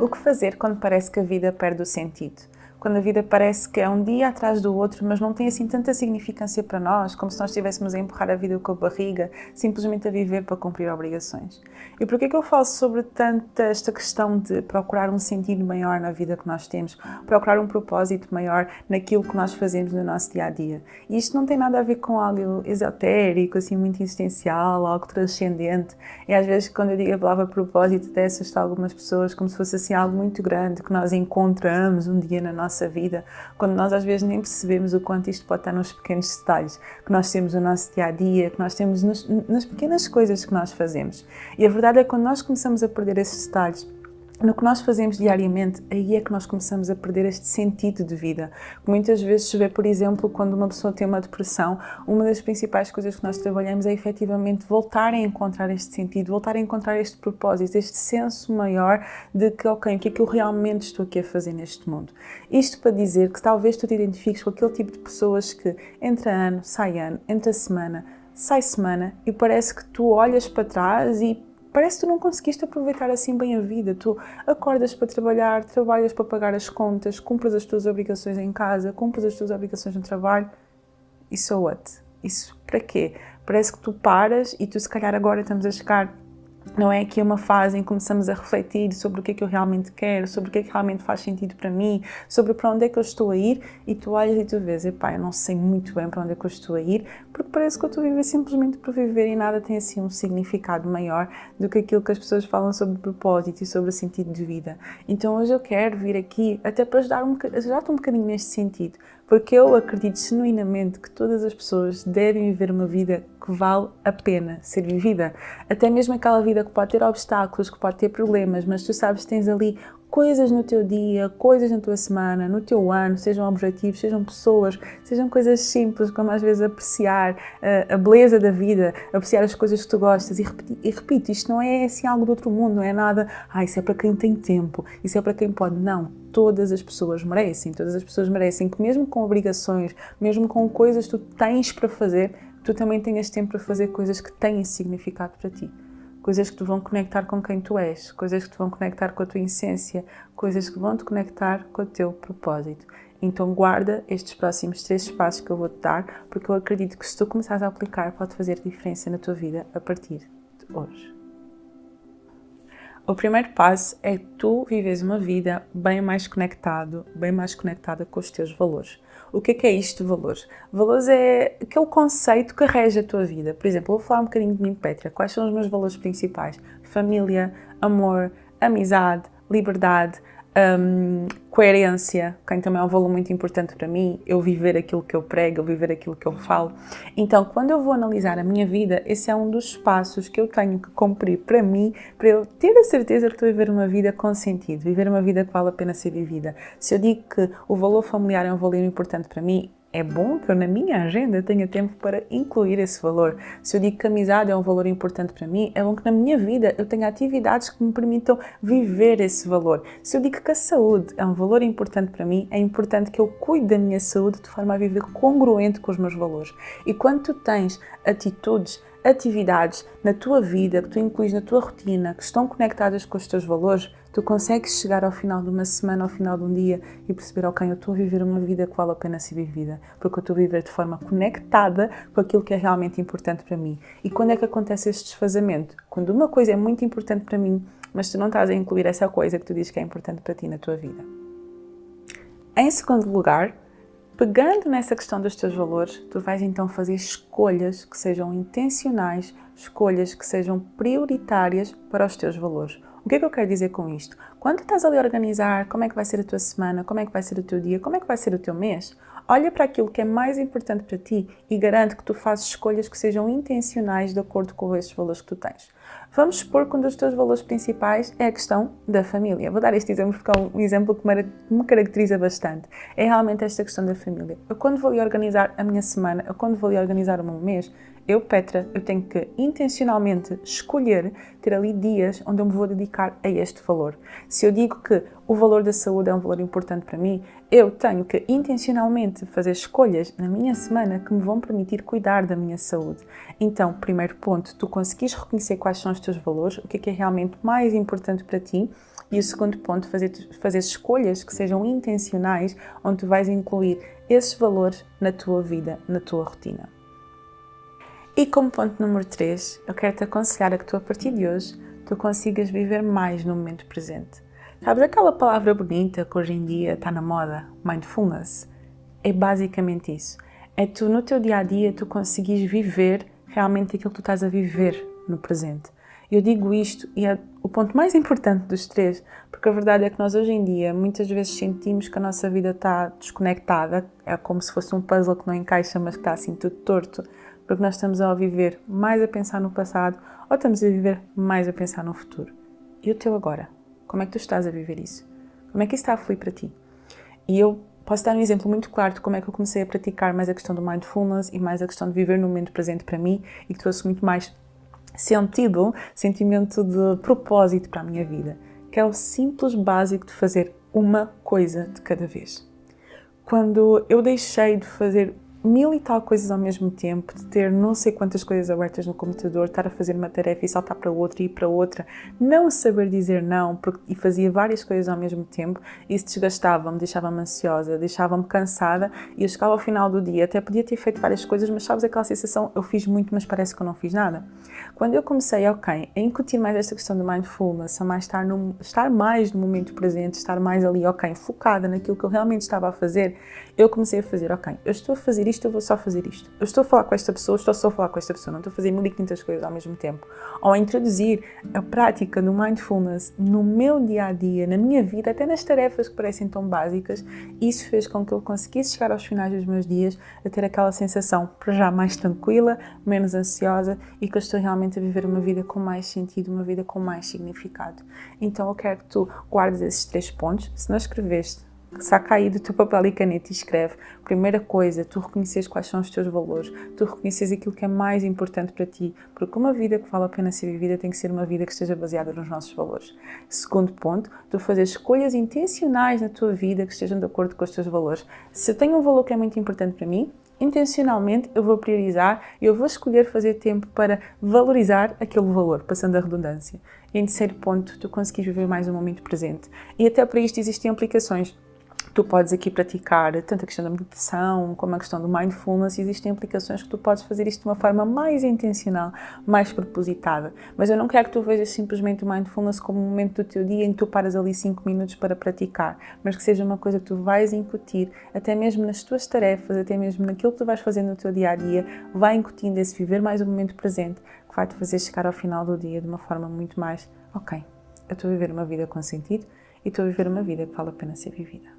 O que fazer quando parece que a vida perde o sentido? Quando a vida parece que é um dia atrás do outro, mas não tem assim tanta significância para nós, como se nós estivéssemos a empurrar a vida com a barriga, simplesmente a viver para cumprir obrigações. E por que é que eu falo sobre tanta esta questão de procurar um sentido maior na vida que nós temos, procurar um propósito maior naquilo que nós fazemos no nosso dia a dia? E isto não tem nada a ver com algo esotérico, assim, muito existencial, algo transcendente. E às vezes, quando eu digo a palavra propósito, até assusta algumas pessoas como se fosse assim algo muito grande que nós encontramos um dia na nossa nossa vida, quando nós às vezes nem percebemos o quanto isto pode estar nos pequenos detalhes que nós temos no nosso dia a dia, que nós temos nos, nas pequenas coisas que nós fazemos. E a verdade é que quando nós começamos a perder esses detalhes, no que nós fazemos diariamente, aí é que nós começamos a perder este sentido de vida. Muitas vezes se vê, por exemplo, quando uma pessoa tem uma depressão, uma das principais coisas que nós trabalhamos é efetivamente voltar a encontrar este sentido, voltar a encontrar este propósito, este senso maior de que, ok, o que é que eu realmente estou aqui a fazer neste mundo. Isto para dizer que talvez tu te identifiques com aquele tipo de pessoas que entra ano, sai ano, entra semana, sai semana e parece que tu olhas para trás e parece que tu não conseguiste aproveitar assim bem a vida. Tu acordas para trabalhar, trabalhas para pagar as contas, cumpres as tuas obrigações em casa, cumpres as tuas obrigações no trabalho. E so what? Isso para quê? Parece que tu paras e tu, se calhar, agora estamos a chegar não é que é uma fase em que começamos a refletir sobre o que é que eu realmente quero, sobre o que é que realmente faz sentido para mim, sobre para onde é que eu estou a ir e tu olhas e tu vês, epá, eu não sei muito bem para onde é que eu estou a ir, porque parece que eu estou a viver simplesmente por viver e nada tem assim um significado maior do que aquilo que as pessoas falam sobre propósito e sobre o sentido de vida. Então hoje eu quero vir aqui até para ajudar um, ajudar-te um bocadinho neste sentido, porque eu acredito genuinamente que todas as pessoas devem viver uma vida que vale a pena ser vivida. Até mesmo aquela vida que pode ter obstáculos, que pode ter problemas, mas tu sabes que tens ali coisas no teu dia, coisas na tua semana, no teu ano, sejam objetivos, sejam pessoas, sejam coisas simples, como às vezes apreciar uh, a beleza da vida, apreciar as coisas que tu gostas. E, e repito, isto não é assim algo do outro mundo, não é nada, ah, isso é para quem tem tempo, isso é para quem pode. Não, todas as pessoas merecem, todas as pessoas merecem que mesmo com obrigações, mesmo com coisas que tu tens para fazer, tu também tenhas tempo para fazer coisas que têm significado para ti coisas que te vão conectar com quem tu és, coisas que te vão conectar com a tua essência, coisas que vão te conectar com o teu propósito. Então guarda estes próximos três passos que eu vou te dar, porque eu acredito que se tu começares a aplicar pode fazer diferença na tua vida a partir de hoje. O primeiro passo é tu vives uma vida bem mais conectado, bem mais conectada com os teus valores. O que é, que é isto de valores? Valores é aquele conceito que rege a tua vida. Por exemplo, vou falar um bocadinho de mim, Petra. Quais são os meus valores principais? Família, amor, amizade, liberdade, um, coerência, que também é um valor muito importante para mim, eu viver aquilo que eu prego, eu viver aquilo que eu falo. Então, quando eu vou analisar a minha vida, esse é um dos passos que eu tenho que cumprir para mim, para eu ter a certeza que estou a viver uma vida com sentido, viver uma vida que vale a pena ser vivida. Se eu digo que o valor familiar é um valor importante para mim, é bom que eu na minha agenda tenha tempo para incluir esse valor. Se eu digo que a amizade é um valor importante para mim, é bom que na minha vida eu tenha atividades que me permitam viver esse valor. Se eu digo que a saúde é um valor importante para mim, é importante que eu cuide da minha saúde de forma a viver congruente com os meus valores. E quando tu tens atitudes, atividades na tua vida que tu incluís na tua rotina, que estão conectadas com os teus valores, tu consegues chegar ao final de uma semana, ao final de um dia e perceber, ok, eu estou a viver uma vida que vale a pena ser vivida, porque eu estou a viver de forma conectada com aquilo que é realmente importante para mim. E quando é que acontece este desfazamento? Quando uma coisa é muito importante para mim, mas tu não estás a incluir essa coisa que tu dizes que é importante para ti na tua vida. Em segundo lugar, pegando nessa questão dos teus valores, tu vais então fazer escolhas que sejam intencionais, escolhas que sejam prioritárias para os teus valores. O que é que eu quero dizer com isto? Quando estás ali a organizar como é que vai ser a tua semana, como é que vai ser o teu dia, como é que vai ser o teu mês, olha para aquilo que é mais importante para ti e garante que tu fazes escolhas que sejam intencionais de acordo com esses valores que tu tens. Vamos supor que um dos teus valores principais é a questão da família. Vou dar este exemplo porque é um exemplo que me caracteriza bastante. É realmente esta questão da família. Eu, quando vou organizar a minha semana, eu, quando vou organizar o meu mês, eu, Petra, eu tenho que intencionalmente escolher ter ali dias onde eu me vou dedicar a este valor. Se eu digo que o valor da saúde é um valor importante para mim, eu tenho que intencionalmente fazer escolhas na minha semana que me vão permitir cuidar da minha saúde. Então, primeiro ponto, tu conseguis reconhecer quais são os teus valores, o que é, que é realmente mais importante para ti E o segundo ponto, fazer, fazer escolhas que sejam intencionais, onde tu vais incluir esses valores na tua vida, na tua rotina. E como ponto número 3, eu quero te aconselhar a que tu, a partir de hoje, tu consigas viver mais no momento presente. Sabes aquela palavra bonita que hoje em dia está na moda, mindfulness? É basicamente isso. É tu, no teu dia a dia, tu conseguires viver realmente aquilo que tu estás a viver no presente. Eu digo isto e é o ponto mais importante dos três, porque a verdade é que nós hoje em dia muitas vezes sentimos que a nossa vida está desconectada, é como se fosse um puzzle que não encaixa, mas que está assim tudo torto, porque nós estamos a viver mais a pensar no passado ou estamos a viver mais a pensar no futuro. E o teu agora? Como é que tu estás a viver isso? Como é que isso está a fluir para ti? E eu posso dar um exemplo muito claro de como é que eu comecei a praticar mais a questão do mindfulness e mais a questão de viver no momento presente para mim e que trouxe muito mais sentido, sentimento de propósito para a minha vida, que é o simples básico de fazer uma coisa de cada vez. Quando eu deixei de fazer mil e tal coisas ao mesmo tempo, de ter não sei quantas coisas abertas no computador, estar a fazer uma tarefa e saltar para outra e ir para outra, não saber dizer não porque, e fazia várias coisas ao mesmo tempo, isso desgastava-me, deixava-me ansiosa, deixava-me cansada e eu chegava ao final do dia, até podia ter feito várias coisas, mas sabes aquela sensação, eu fiz muito, mas parece que eu não fiz nada. Quando eu comecei, ok, a incutir mais esta questão do mindfulness, a mais estar, no, estar mais no momento presente, estar mais ali, ok, focada naquilo que eu realmente estava a fazer, eu comecei a fazer, ok, eu estou a fazer isto, eu vou só fazer isto. Eu estou a falar com esta pessoa, estou só a falar com esta pessoa, não estou a fazer 1500 coisas ao mesmo tempo. Ou a introduzir a prática do mindfulness no meu dia a dia, na minha vida, até nas tarefas que parecem tão básicas, isso fez com que eu conseguisse chegar aos finais dos meus dias a ter aquela sensação, para já mais tranquila, menos ansiosa e que eu estou realmente a viver uma vida com mais sentido, uma vida com mais significado. Então eu quero que tu guardes esses três pontos. Se não escreveste, saca aí do teu papel e caneta e escreve. Primeira coisa, tu reconheces quais são os teus valores, tu reconheces aquilo que é mais importante para ti, porque uma vida que vale a pena ser vivida tem que ser uma vida que esteja baseada nos nossos valores. Segundo ponto, tu fazer escolhas intencionais na tua vida que estejam de acordo com os teus valores. Se eu tenho um valor que é muito importante para mim, intencionalmente eu vou priorizar e eu vou escolher fazer tempo para valorizar aquele valor, passando a redundância. E em terceiro ponto, tu conseguis viver mais um momento presente. E até para isto existem aplicações tu podes aqui praticar tanto a questão da meditação como a questão do mindfulness. Existem aplicações que tu podes fazer isto de uma forma mais intencional, mais propositada. Mas eu não quero que tu vejas simplesmente o mindfulness como um momento do teu dia em que tu paras ali 5 minutos para praticar, mas que seja uma coisa que tu vais incutir, até mesmo nas tuas tarefas, até mesmo naquilo que tu vais fazer no teu dia a dia, vai incutindo esse viver mais o momento presente, que vai te fazer chegar ao final do dia de uma forma muito mais, ok, eu estou a viver uma vida com sentido e estou a viver uma vida que vale a pena ser vivida.